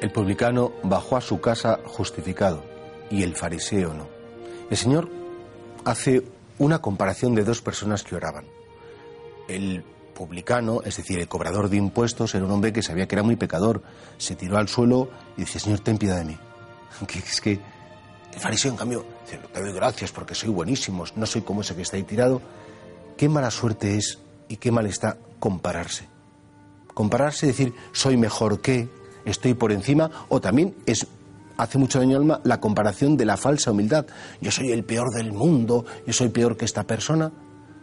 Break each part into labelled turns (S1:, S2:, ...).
S1: El publicano bajó a su casa justificado y el fariseo no. El Señor hace una comparación de dos personas que oraban. El publicano, es decir, el cobrador de impuestos, era un hombre que sabía que era muy pecador. Se tiró al suelo y dice, Señor, ten piedad de mí. Que es que el fariseo, en cambio, dice, te doy gracias porque soy buenísimo, no soy como ese que está ahí tirado. Qué mala suerte es y qué mal está compararse. Compararse, decir, soy mejor que, estoy por encima, o también es hace mucho daño al alma la comparación de la falsa humildad. Yo soy el peor del mundo, yo soy peor que esta persona.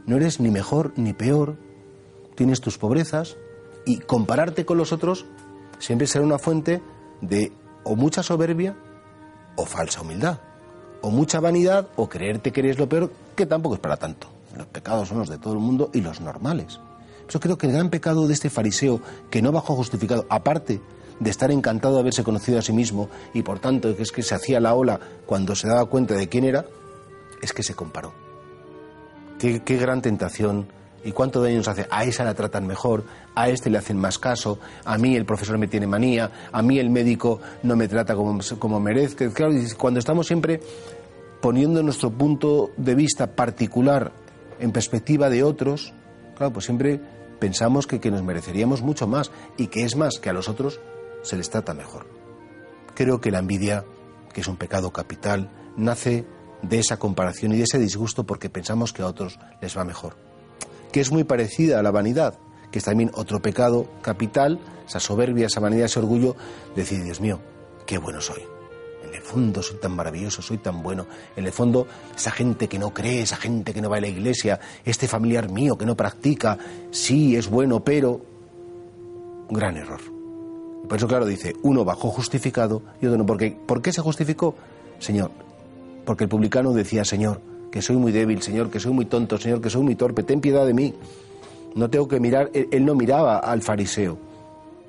S1: No eres ni mejor ni peor, tienes tus pobrezas y compararte con los otros siempre será una fuente de o mucha soberbia o falsa humildad, o mucha vanidad o creerte que eres lo peor, que tampoco es para tanto. Los pecados son los de todo el mundo y los normales. Yo creo que el gran pecado de este fariseo, que no bajó justificado, aparte de estar encantado de haberse conocido a sí mismo y por tanto que es que se hacía la ola cuando se daba cuenta de quién era, es que se comparó. Qué, gran tentación y cuánto daño nos hace. A esa la tratan mejor, a este le hacen más caso, a mí el profesor me tiene manía, a mí el médico no me trata como, como merezca. Claro, cuando estamos siempre poniendo nuestro punto de vista particular en perspectiva de otros, claro, pues siempre pensamos que, que nos mereceríamos mucho más y que es más que a los otros se les trata mejor. Creo que la envidia, que es un pecado capital, nace de esa comparación y de ese disgusto porque pensamos que a otros les va mejor. Que es muy parecida a la vanidad, que es también otro pecado capital, esa soberbia, esa vanidad, ese orgullo, decir, Dios mío, qué bueno soy. En el fondo soy tan maravilloso, soy tan bueno. En el fondo, esa gente que no cree, esa gente que no va a la iglesia, este familiar mío que no practica, sí es bueno, pero... Gran error. Por eso, claro, dice, uno bajó justificado y otro no. Porque, ¿Por qué se justificó? Señor, porque el publicano decía, Señor, que soy muy débil, Señor, que soy muy tonto, Señor, que soy muy torpe, ten piedad de mí. No tengo que mirar, él, no miraba al fariseo,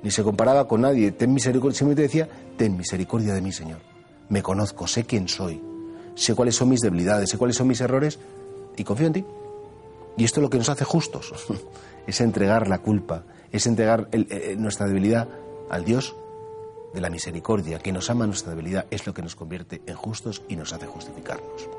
S1: ni se comparaba con nadie, ten misericordia, simplemente decía, ten misericordia de mí, Señor. Me conozco, sé quién soy, sé cuáles son mis debilidades, sé cuáles son mis errores y confío en ti. Y esto es lo que nos hace justos, es entregar la culpa, es entregar el, el, nuestra debilidad al Dios de la misericordia, que nos ama nuestra debilidad, es lo que nos convierte en justos y nos hace justificarnos.